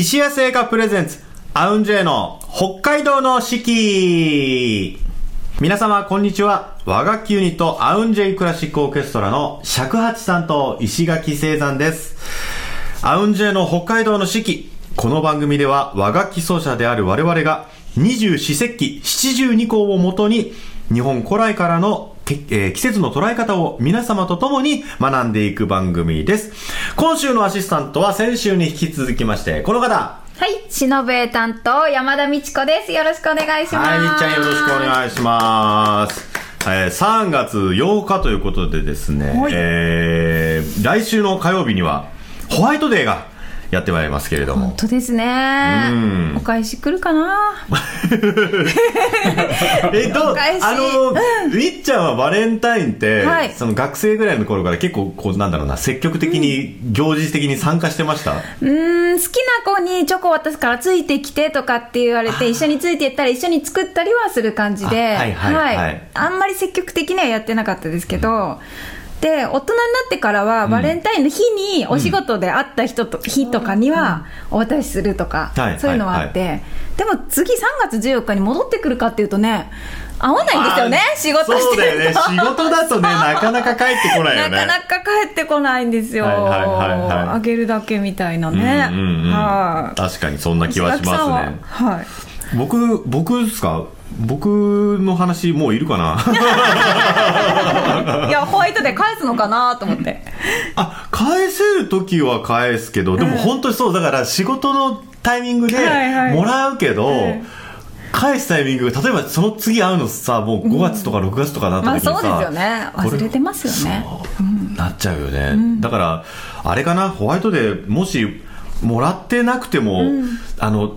石屋製菓プレゼンツ、アウンジェイの北海道の四季。皆様、こんにちは。和楽器ユニット、アウンジェイクラシックオーケストラの尺八さんと石垣聖山です。アウンジェイの北海道の四季。この番組では和楽器奏者である我々が二十四節気七十二項をもとに日本古来からのえー季節の捉え方を皆様と共に学んでいく番組です。今週のアシスタントは先週に引き続きまして、この方。はい、しのぶえ担当、山田美智子です。よろしくお願いします。はい、みっちゃんよろしくお願いします。えー3月8日ということでですね、はいえー来週の火曜日にはホワイトデーがやってまいりますけれども。本。当ですね。うん。お返し来るかな？えどうお返し。あの、みっちゃんはバレンタインって、はい。その学生ぐらいの頃から結構こうなんだろうな積極的に行事的に参加してました、うーん、好きな子にチョコ渡すからついてきてとかって言われて、一緒についていったら一緒に作ったりはする感じで、あはいはいはい。あんまり積極的にはやってなかったですけど、で、大人になってからは、バレンタインの日にお仕事で会った人と、日とかにはお渡しするとか、はいそういうのはあって、でも次3月14日に戻ってくるかっていうとね、合わないんですよね、仕事そうしてると。だよね。仕事だとね なかなか帰ってこないよね。なかなか帰ってこないんですよ。はいはいはいはい。あげるだけみたいなね。うんうんうんはい。確かにそんな気はしますね。はい。僕僕ですか？僕の話もういるかな？いや、ホワイトで返すのかなと思って。あ返せる時は返すけどでも本当にそうだから仕事のタイミングでもらうけど、え返すタイミング例えばその次会うのさもう5月とか6月とかなったまあ時にさ、そうですよね。忘れてますよね。そうなっちゃうよね、だからあれかな？ホワイトデーもしもらってなくても、あの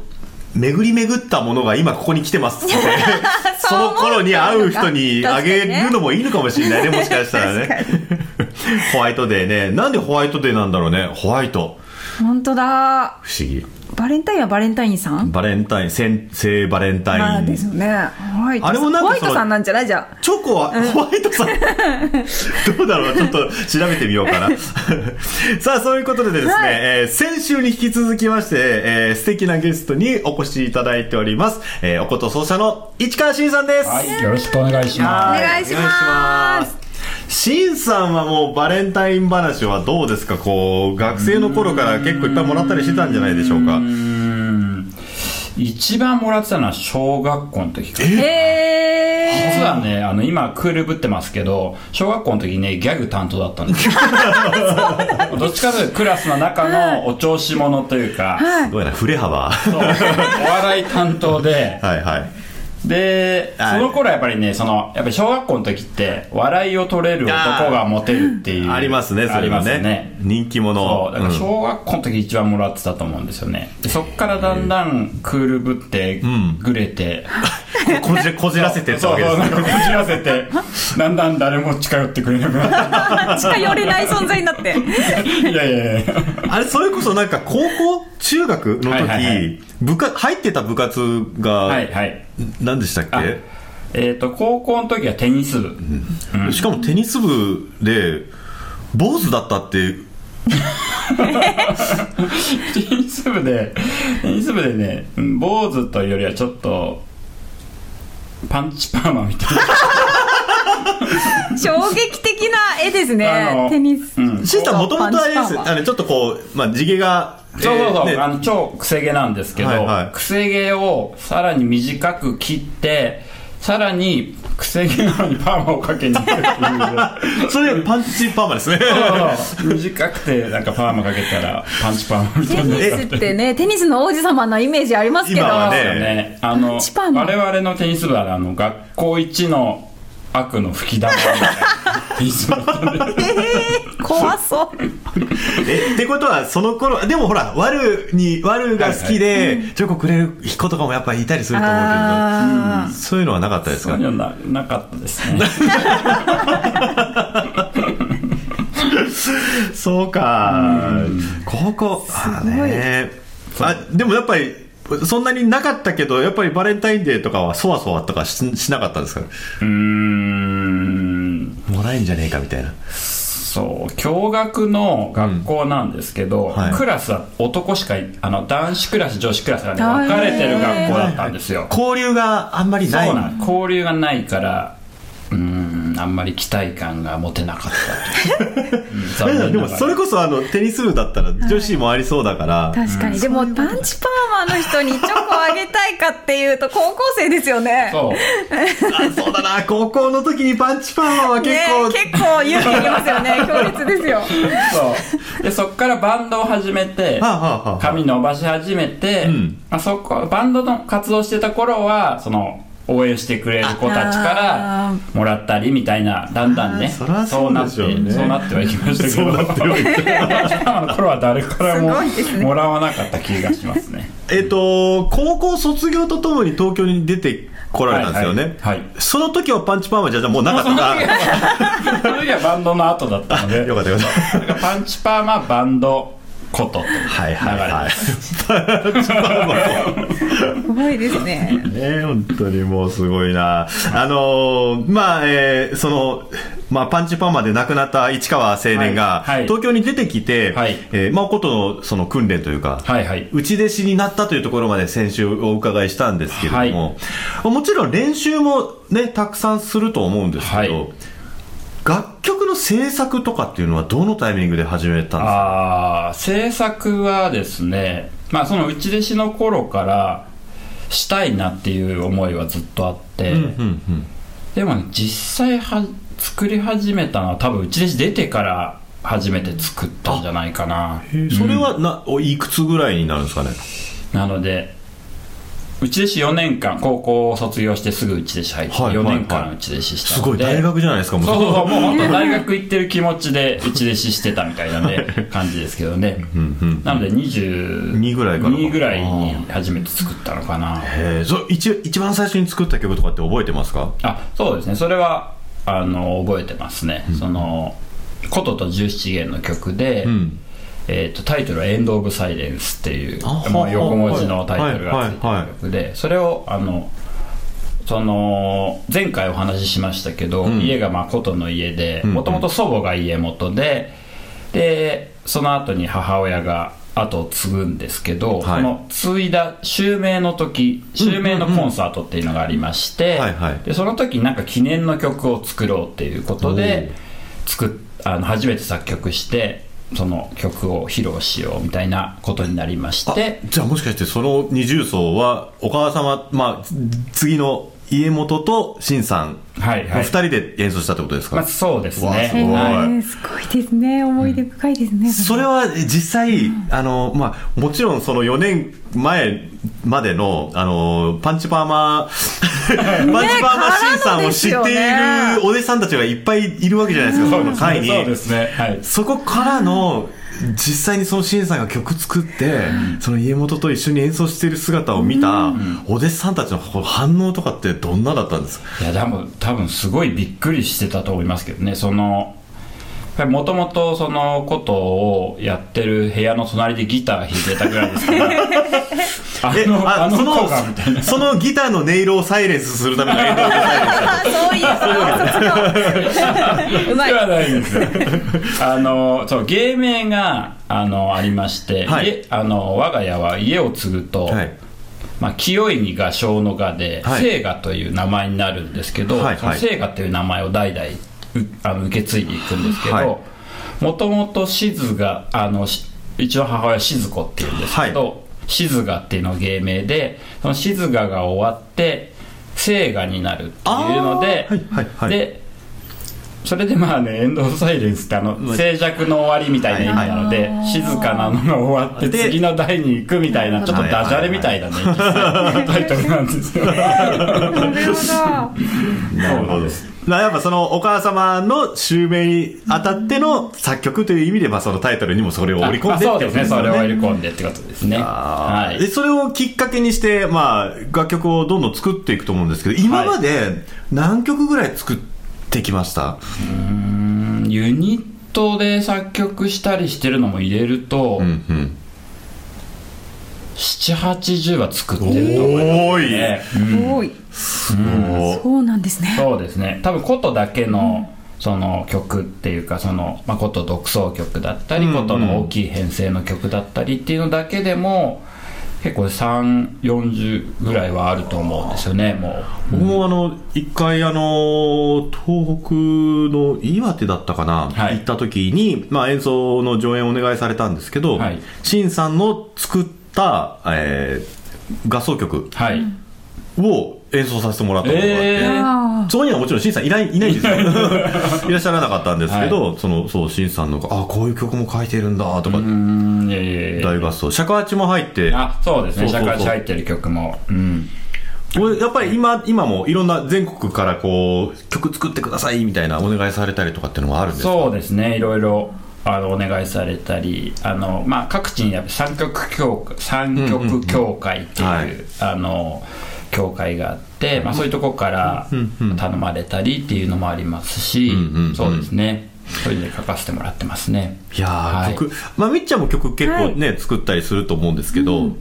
巡り巡ったものが今ここに来てますって。その頃に会う人にあげるのもいいのかもしれないねもしかしたらね。ホワイトデーね。なんでホワイトデーなんだろうね。ホワイト。本当だ。不思議バレンタインはバレンタインさん？バレンタイン聖聖バレンタイン、まあですよね。ホワイトさんあれもなんかそのホワイトさんなんじゃない？じゃあ。チョコはホワイトさん、どうだろう？ちょっと調べてみようかな。さあ、そういうことでですね、はいえー先週に引き続きまして、えー素敵なゲストにお越しいただいております。えーおこと奏者の市川慎さんです。はい、よろしくお願いしまはお願いしますします。慎さんはもうバレンタイン話はどうですか？こう、学生の頃から結構いっぱいもらったりしてたんじゃないでしょうか？す。うーん一番もらってたのは小学校の時かへ実はね、あの、今クールぶってますけど、小学校の時ね、ギャグ担当だったんですよ。どっちかというとクラスの中のお調子者というか、すごいな、振れ幅。はそうお笑い担当で、いはい。で、はいその頃やっぱりね、その、やっぱり小学校の時って、笑いを取れる男がモテるっていう。ありますね、そありますれはね。ね。人気者。そう、だからうん小学校の時一番もらってたと思うんですよね。でそっからだんだんクールぶってん、ぐれて、こじらこじらせてったそうそう、わけですねなんかこじらせて、だんだん誰も近寄ってくれなくなっ 近寄れない存在になって。て。いやいやいや。あれ、それこそなんか高校中学の時、はいはいはい部活、入ってた部活が、はいはい。何でしたっあけ、えっと、高校の時はテニス部。しかもテニス部で、坊主だったって、テニス部で、テニス部でね、うん坊主というよりはちょっと、パンチパーマみたいな。衝撃的な絵ですあねの。テニス。うん。シンさんもともとあれです。ちょっとこう、まあ、地毛が、そうそうそう、あの超くせ毛なんですけど、はいはい。くせ毛をさらに短く切ってさらにくせ毛なのにパーマをかけに行くっていう。それパンチパーマですね。短くてなんかパーマかけたらパンチパーマみたいなテニスってね、テニスの王子様のイメージありますけど。今はね。ね。あの我々のテニス部はあの学校一の悪の吹き玉みたいな。テニス部だったんで怖そう。え、ってことは、その頃、でもほら、ワルに、ワルが好きで、チョコくれる子とかもやっぱりいたりすると思うあけど、そういうのはなかったですか？そういうのはななかったですね。そうか、高校、あーね。あ、でもやっぱり、そんなになかったけど、やっぱりバレンタインデーとかはそわそわとかししなかったんですか？うーん。もらえんじゃねえかみたいな。そう。共学の学校なんですけど、ん。はい。クラスは男しかいあの男子クラス女子クラスがね分かれてる学校だったんですよ、交流があんまりない。そうなん交流がないからうーんあんまり期待感が持てなかった。う、うんでもそれこそあのテニス部だったら女子もありそうだから、確かに、でもパンチパーマの人にチョコあげたいかっていうと高校生ですよね。そう。あそうだな。高校の時にパンチパーマは結ね構、結構勇気いりますよね。強烈ですよ。そう。でそっからバンドを始めてはあはあはあ。髪伸ばし始めて、うん。まあ、そこバンドの活動してた頃はその応援してくれる子たちからあもらったりみたいなだんだんねそそうでしょうね。そうなってはいきましたけど。そうなってはい今 の頃は誰からももらわなかった気がしますね。えっと高校卒業とともに東京に出てこられたんですよね、はいその時はパンチパーマじゃじゃあもうなかった。か その時はバンドの後だったので。よかったよかった。パンチパーマバンドこと。はいはいはい。ですごいですね。ね本当にもうすごいな。あのーまあ、えーその、まあ、パンチパーマで亡くなった市川青年が、はいはい。東京に出てきて、はい。えーまあ、ことのその訓練というか、はいはい。内弟子になったというところまで先週お伺いしたんですけれども、もちろん練習もね、たくさんすると思うんですけど、はい。楽曲の制作とかっていうのはどのタイミングで始めたんですか？ああ制作はですねまあその内弟子の頃からしたいなっていう思いはずっとあって、うんうんうん。でもね実際は作り始めたのは多分内弟子出てから初めて作ったんじゃないかな。へー。それはな、おいくつぐらいになるんですかね？なので内弟子4年間高校を卒業してすぐ内弟子入ってはい4年間内弟子したすごい大学じゃないですかもう。そうそうそうもう本当 大学行ってる気持ちで内弟子してたみたいなね 感じですけどね。なので22 2ぐらいからか。ぐらいに初めて作ったのかな。へえそ一一番最初に作った曲とかって覚えてますか？あそうですね。それはあの覚えてますね、その琴と十七弦の曲で、んえー、とタイトルは「エンド・オブ・サイレンス」っていうあもう横文字のタイトルがついてる曲でそれをあのその前回お話ししましたけど、ん。家がまあ琴の家でもともと祖母が家元ででその後に母親が後を継ぐんですけど、はい。その継いだ襲名の時襲名のコンサートっていうのがありまして、でその時になんか記念の曲を作ろうっていうことで作っあの初めて作曲してその曲を披露しようみたいなことになりまして。じゃあもしかしてその二重奏はお母様まあ次の家元と新さんはいはい。お二人で演奏したってことですか、まあ、そうですね。すごい。はいえーすごいですね。思い出深いですね。それは実際、あの、まあ、もちろんその4年前までの、あの、パンチパーマ、パンチパーマシンさんを知っているお弟子さんたちがいっぱいいるわけじゃないですか、その会に。そうですね。はい。そこからの、実際にそのシンさんが曲作って、その家元と一緒に演奏している姿を見た、お弟子さんたちの反応とかってどんなだったんですか？いやでも多分すごいびっくりしてたと思いますけどね。そのもともとそのことをやってる部屋の隣でギター弾いてたぐらいですからあ えのあのそがみたいな。そのギターの音色をサイレンスするためのエンドロールサイレンスだったそういう卒業うまい。ではないですあのそう芸名があのありまして、はい。家あの我が家は家を継ぐと、はい。まあ、清いに画商の画で、はい。聖画という名前になるんですけど、はいその聖画という名前を代々うあの受け継いでいくんですけはい。どもともと静があのしうちの母親静子っていうんですけど、静画っていうのが芸名でその静画が終わって聖画になるっていうので、はいはいはい。でそれでまあねエンド・オブ・サイレンスってあの静寂の終わりみたいな意味なので、はい静かなのが終わってで次の代に行くみたいなちょっとダジャレみたいなね、実際タイトルなんですよ。なるほど。なるほど。まあやっぱそのお母様の襲名にあたっての作曲という意味で、まあそのタイトルにもそれを織り込んでってあそうですね。それを織りね。込んでってことですね。はい。で、それをきっかけにして、まあ楽曲をどんどん作っていくと思うんですけど、今まで何曲ぐらい作ってきました、うんユニットで作曲したりしてるのも入れると、うんうん。780は作ってると思います多い。ね、多い。おーそうなんですね。そうですね。多分琴だけのその曲っていうかその、まあ、こと独奏曲だったり、うんうん。ことの大きい編成の曲だったりっていうのだけでも結構340ぐらいはあると思うんですよねもう。僕もあの一回あの東北の岩手だったかな、はい。行った時に、まあ、演奏の上演をお願いされたんですけど、はい。シンさんの作った、えー合奏曲はい、を演奏させてもらったことがあって、えー。あそこにはもちろん、シンさんいないいないんですよ。いらっしゃらなかったんですけど、その、そう、シンさんの、あ、こういう曲も書いてるんだ、とか大合奏。尺八も入って、あそうですね。尺八入ってる曲も。うん。これやっぱり今、今もいろんな全国からこう、曲作ってくださいみたいなお願いされたりとかっていうのもあるんですか？そうですね。いろいろあのお願いされたりあの、まあ、各地にやっぱ三曲協会三曲協会っていう,、うんうんはい。あの協会があって、まあ、そういうとこから頼まれたりっていうのもありますし、うんうんうん。そうですね。それで書かせてもらってますね。いやー、はい。曲、まあ、みっちゃんも曲結構ね、作ったりすると思うんですけど、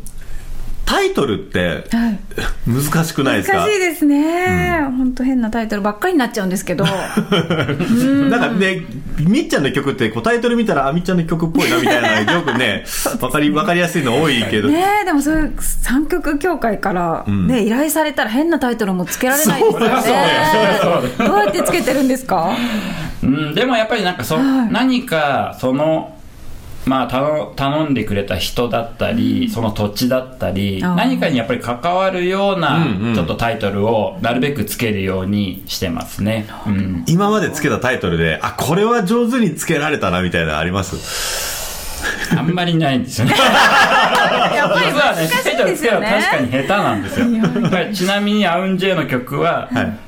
タイトルってーはい。難しくないですか？難しいですね、本当変なタイトルばっかりになっちゃうんですけど。なんかね、みっちゃんの曲ってこうタイトル見たら、あ、みっちゃんの曲っぽいなみたいなのよくね、わかり、わかりやすいの多いけど、ねえでもそういう三曲協会から、ん。ね依頼されたら変なタイトルもつけられないですよね。そうそうそう。どうやってつけてるんですか？うん、でもやっぱりなんかそ、はい。何かそのまあ頼頼んでくれた人だったり、その土地だったり何かにやっぱり関わるようなうんうん。ちょっとタイトルをなるべくつけるようにしてますね、うん、今までつけたタイトルで、あ、これは上手につけられたなみたいなのあります？あんまりないんですよね。やっぱり実はね。難しいタイトルつけるのですよね確かに下手なんですよ。ちなみにアウンジェイの曲は、はい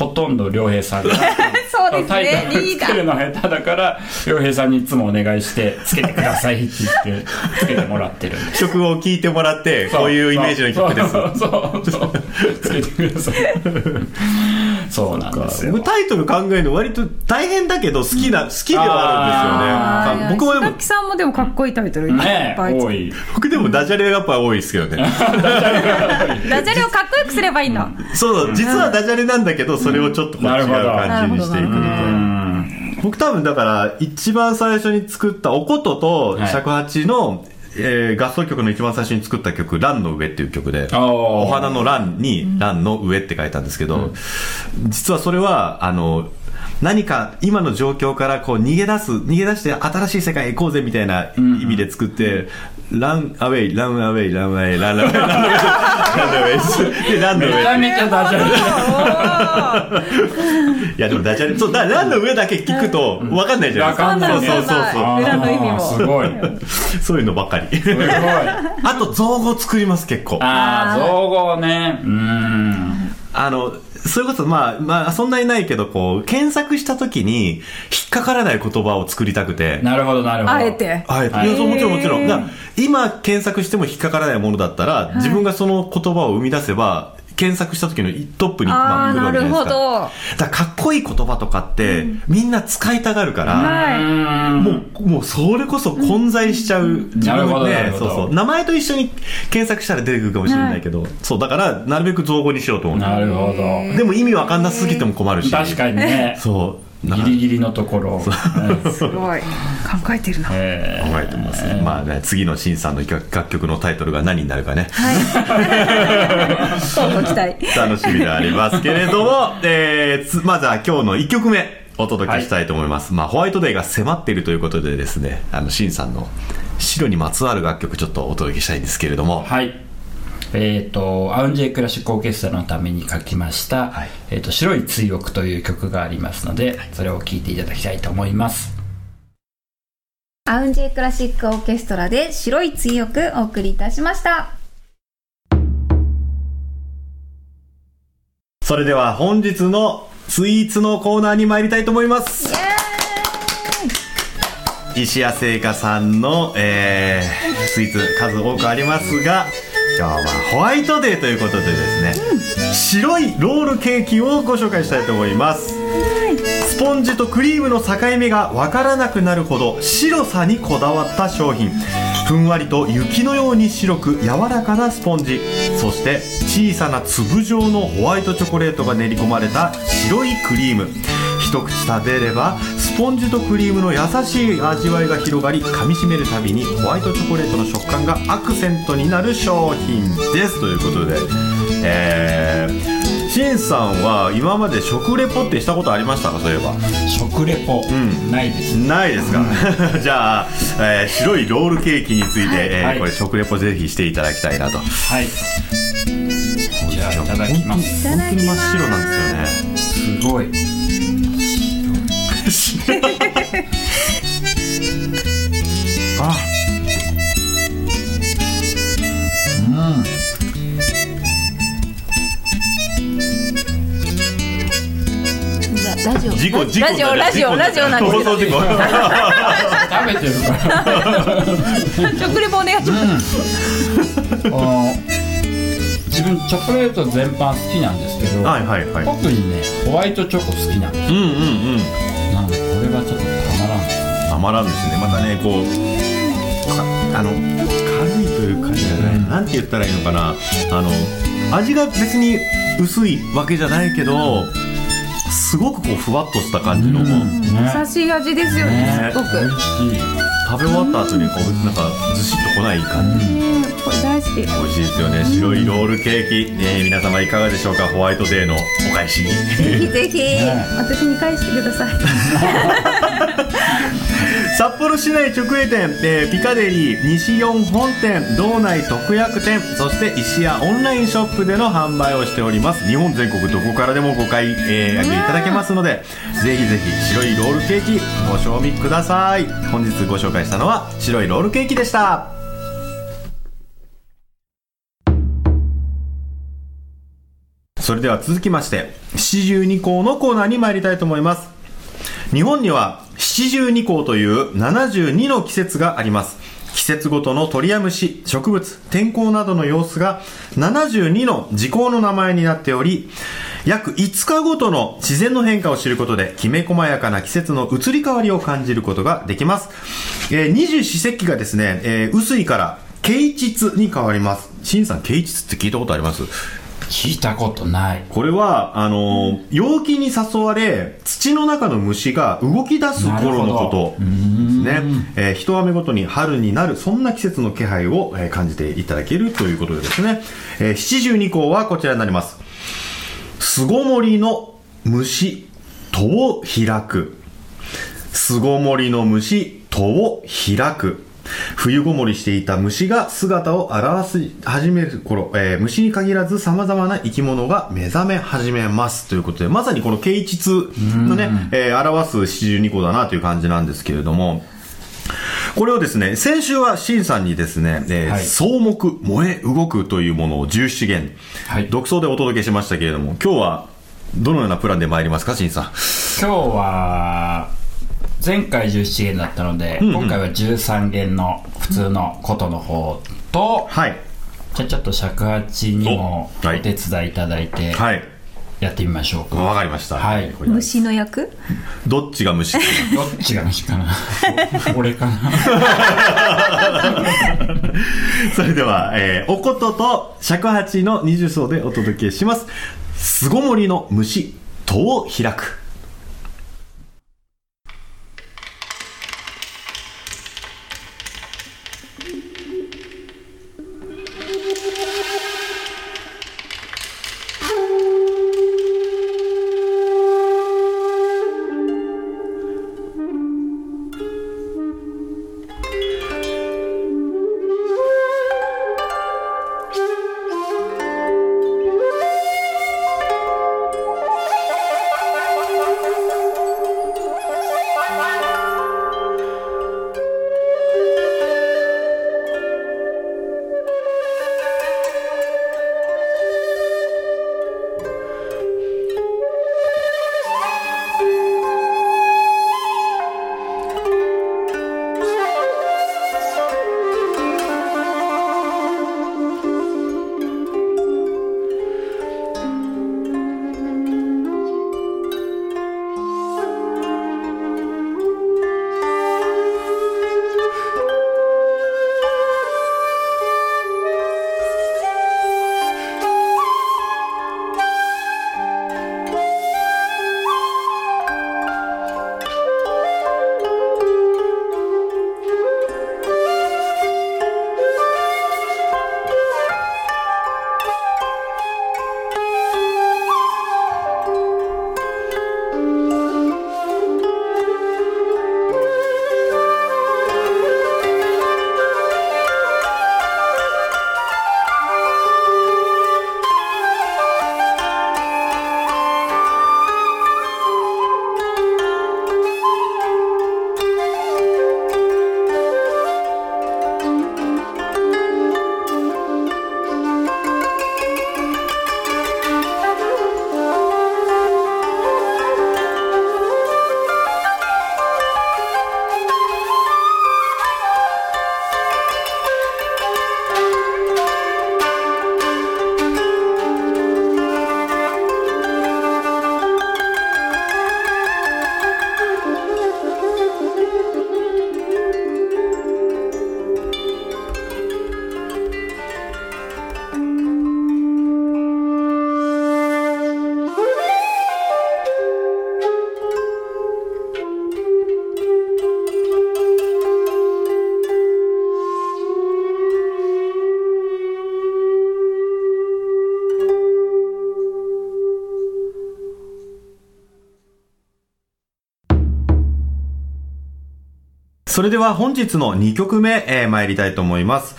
ほとんど良平さんが。そうですタイねトルリーダーつけるの下手だから良平さんにいつもお願いしてつけてくださいって言ってつけてもらってるんです。曲を聴いてもらって、こういうイメージの曲です。そう。そう。そう。つけてくださいそうなんですよ。僕タイトル考えるの割と大変だけど好きな、好きではあるんですよね。僕もでも木、さんもでもかっこいいタイトルいっねぱい多い。僕でもダジャレがやっぱ多いですけどね。ダジャレをかっこよくすればいいん。だ、そう、実はダジャレなんだけど、それをちょっとこう違う感じにしていくみたいな。うん。僕多分だから、一番最初に作ったおこととはい。尺八の、えー合奏曲の一番最初に作った曲、ランの上っていう曲で、おお花の蘭に、蘭の上って書いたんですけど、実はそれは、あの、何か今の状況からこう逃げ出す、逃げ出して新しい世界へ行こうぜみたいな意味で作って、ランアウェイ、ランアウェイ、ランアウェイ、ランアウェイ、ランアウェイ、ランアウェイ、で、ランのめちゃ上。めちゃダジャレ。いやでもダジャレ、そう、だランの上だけ聞くと分かんないじゃないですか。わかんないね。そうそうそうあー。裏の意味も。すごい。そういうのばっかり。すごい。あと、造語作ります、結構。ああ造語ね。うん。あの、それこそ、まあ、まあ、そんなにないけど、こう、検索したときに、引っかからない言葉を作りたくて。なるほどなるほどあえてはい。はいいや、そうもちろんもちろん。今、検索しても引っかからないものだったら、自分がその言葉を生み出せば、検索した時のトップに、まあー来るわけじゃないですか。なるほどだから、かっこいい言葉とかって、みんな使いたがるから、はいうんもう、もうそれこそ混在しちゃう。自なるほどなねる、ほどそうそう。名前と一緒に検索したら出てくるかもしれないけど、そう、だから、なるべく造語にしようと思う。なるほどでも意味わかんなすぎても困るし。確かにねそう。な。ギリギリのところ。う。んすごい。考えてるな。えー。考えてますね。まあね、次のシンさんの楽楽曲のタイトルが何になるかね、はい。そうご期待楽しみでありますけれども、えーつまずは今日の1曲目、お届けしたいと思います。まあ、ホワイトデーが迫っているということでですね、あの、シンさんの白にまつわる楽曲ちょっとお届けしたいんですけれども、はい。えっ、と、アウンジェイクラシックオーケストラのために書きました、はいえっ、と、白い追憶という曲がありますので、それを聴いていただきたいと思います。アウンジェイクラシックオーケストラで白い追憶お送りいたしましたそれでは本日のスイーツのコーナーに参りたいと思います。石屋製菓さんの、えースイーツ数多くありますが今日はホワイトデーということでですね、白いロールケーキをご紹介したいと思います。スポンジとクリームの境目がわからなくなるほど白さにこだわった商品。ふんわりと雪のように白く柔らかなスポンジ。そして小さな粒状のホワイトチョコレートが練り込まれた白いクリーム一一口食べればスポンジとクリームの優しい味わいが広がり噛みしめるたびにホワイトチョコレートの食感がアクセントになる商品ですということでえー、しんさんは今まで食レポってしたことありましたか？そういえば。食レポ、んないですないですか、じゃあ、えー白いロールケーキについて、えーはい。これ食レポぜひしていただきたいなと。はい。じゃあいただきます。本当に真っ白なんですよね。すごいジオ。事故事故ラジオラジオラジオなんです。けど放送事故。食べてるから。食レポお願いします、あの自分チョコレート全般好きなんですけど、はいはいはい。特にねホワイトチョコ好きなんですうんうんうん。なのでこれはちょっとたまらん。ですたまらんですね。またねこうかあの軽いというかね、なんて言ったらいいのかな。あの味が別に薄いわけじゃないけどすごくこうふわっとした感じの、うん。ね。優しい味ですよねね。すごく、美味しい。食べ終わった後にこうなんかずしっとこない感じ、ねこれ大好き。美味しいですよね。白いロールケーキ、えー皆様いかがでしょうか？ホワイトデーのお返しに。ぜひぜひ、ね。私に返してください 札幌市内直営店、えーピカデリー西4本店道内特約店そして石屋オンラインショップでの販売をしております。日本全国どこからでもご買い、えーいただけますのでぜひぜひ白いロールケーキご賞味ください。本日ご紹介したのは白いロールケーキでした。それでは続きまして七十二項のコーナーに参りたいと思います。日本には七十二項という72の季節があります季節ごとの鳥や虫、植物、天候などの様子が72の時効の名前になっており、約5日ごとの自然の変化を知ることで、きめ細やかな季節の移り変わりを感じることができます。えー二十四節気がですね、えー、薄いから、啓蟄に変わります。シンさん、啓蟄って聞いたことあります？聞いたことないこれは、あのー陽気に誘われ、土の中の虫が動き出す頃のことですね。えー一雨ごとに春になる、そんな季節の気配を、えー感じていただけるということでですね。えー七十二項はこちらになります。巣ごもりの虫、戸を開く。巣ごもりの虫、戸を開く。冬ごもりしていた虫が姿を現し始める頃、えー虫に限らず様々な生き物が目覚め始めます。ということで、まさにこの啓蟄のね、えー表す七十二個だなという感じなんですけれども、これをですね、先週はシンさんにですね、えーはい草木燃え動くというものを17元、はい独創でお届けしましたけれども、今日はどのようなプランで参りますか、シンさん？今日は前回17弦だったので、んうん今回は13弦の普通の琴の方と、はい。じゃあちょっと尺八にもおおはい手伝いいただいてはい。やってみましょうか、わかりました。はいこれ虫の役？どっちが虫かどっちが虫かな？俺かな？それでは、えーおことと尺八の二重奏でお届けします。巣ごもりの虫、戸を開く。それでは本日の2曲目、えー、参りたいと思います。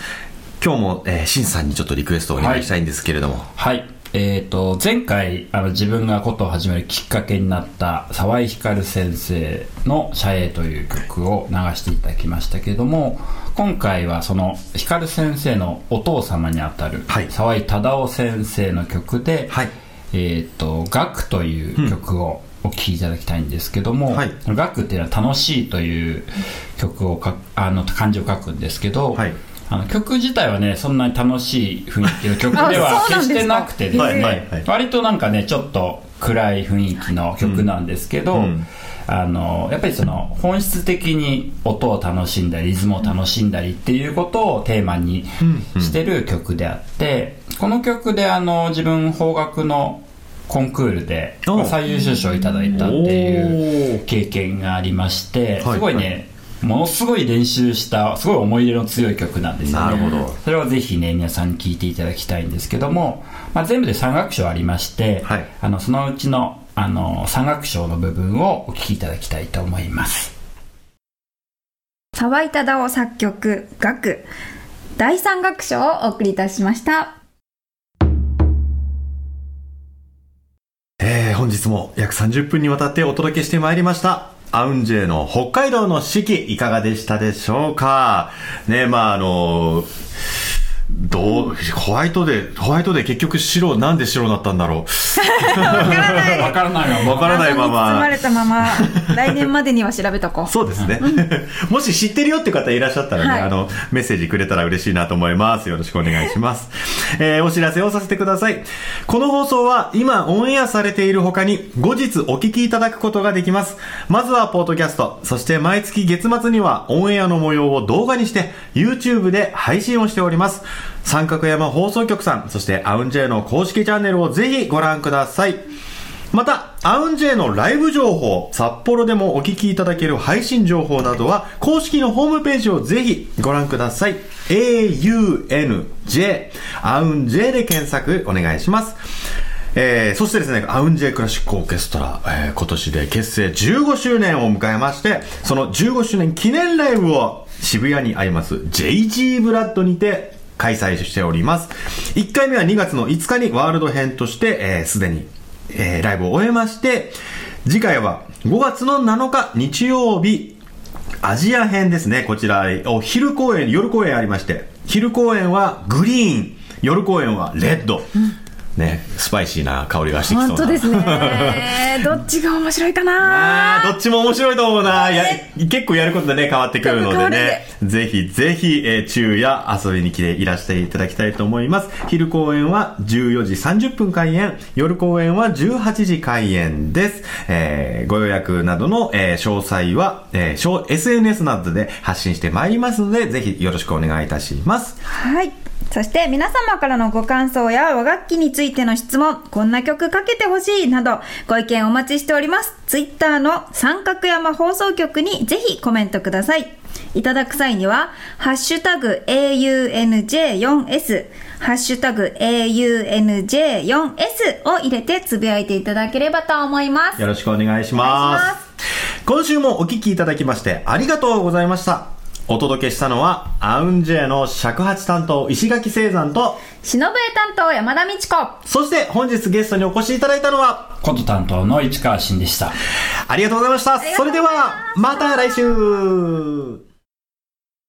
今日も、えー、シンさんにちょっとリクエストをお願いしたいんですけれども。はい。えっ、と、前回、あの、自分がことを始めるきっかけになった、沢井光先生のシャエという曲を流していただきましたけども、今回はその、光先生のお父様にあたる、はい沢井忠夫先生の曲で、はいえっ、と、学という曲をお聴きいただきたいんですけども、はい。学っていうのは楽しいという曲をか、あの、漢字を書くんですけど、はい。あの曲自体はねそんなに楽しい雰囲気の曲では決してなくてですね、割となんかねちょっと暗い雰囲気の曲なんですけど、うんうん。あのやっぱりその本質的に音を楽しんだりリズムを楽しんだりっていうことをテーマにしてる曲であって、この曲であの自分邦楽のコンクールで最優秀賞をいただいたっていう経験がありましてはいすごいね、ものすごい練習したすごい思い入れの強い曲なんですよね。なるほど。それをぜひね皆さんに聴いていただきたいんですけども、まあ、全部で3楽章ありまして、はい。あのそのうちのあの3楽章の部分をお聴きいただきたいと思います。沢井忠夫作曲楽。第三楽章をお送りいたしましたえー、本日も約30分にわたってお届けしてまいりました。アウンジェの北海道の四季いかがでしたでしょうか？ねまああのどう、ホワイトで、ホワイトで結局白、なんで白になったんだろわからないう。わからないま謎に包まま。れたまま来年までには調べとこうそうですね。もし知ってるよって方いらっしゃったらね、はいあの、メッセージくれたら嬉しいなと思います。よろしくお願いします。えーお知らせをさせてください。この放送は今オンエアされている他に後日お聞きいただくことができます。まずはポッドキャスト、そして毎月月末にはオンエアの模様を動画にして YouTube で配信をしております。三角山放送局さん、そしてアウンジェイの公式チャンネルをぜひご覧ください。また、アウンジェイのライブ情報、札幌でもお聞きいただける配信情報などは、公式のホームページをぜひご覧ください。AUNJ、アウンジェイで検索お願いします。えー、そしてですね、アウンジェイクラシックオーケストラ、えー今年で結成15周年を迎えまして、その15周年記念ライブを渋谷にあります JG ブラッドにて開催しております。1回目は2月の5日にワールド編として、えーすでに、えーライブを終えまして、次回は5月の7日日曜日、アジア編ですね。こちら、お昼公演、夜公演ありまして、昼公演はグリーン、夜公演はレッド。ね、スパイシーな香りがしてきそうな。本当ですね どっちが面白いかあなーどっちも面白いと思うな。や結構やることでね、変わってくるのでね。ぜひぜひ、えー、昼夜遊びに来ていらしていただきたいと思います。昼公演は14時30分開演、夜公演は18時開演です。えーご予約などの、えー詳細は、えー SNS などで発信してまいりますので、ぜひよろしくお願いいたします。はいそして皆様からのご感想や和楽器についての質問、こんな曲かけてほしいなど、ご意見お待ちしております。ツイッターの三角山放送局にぜひコメントください。いただく際には、ハッシュタグ AUNJ4S、ハッシュタグ AUNJ4S を入れてつぶやいていただければと思います。よろしくお願いします。ます今週もお聞きいただきましてありがとうございました。お届けしたのは、アウンジェの尺八担当石垣聖山と、忍笛担当山田美智子。そして本日ゲストにお越しいただいたのは、こと担当の市川真でしたありがとうございました。それでは、また来週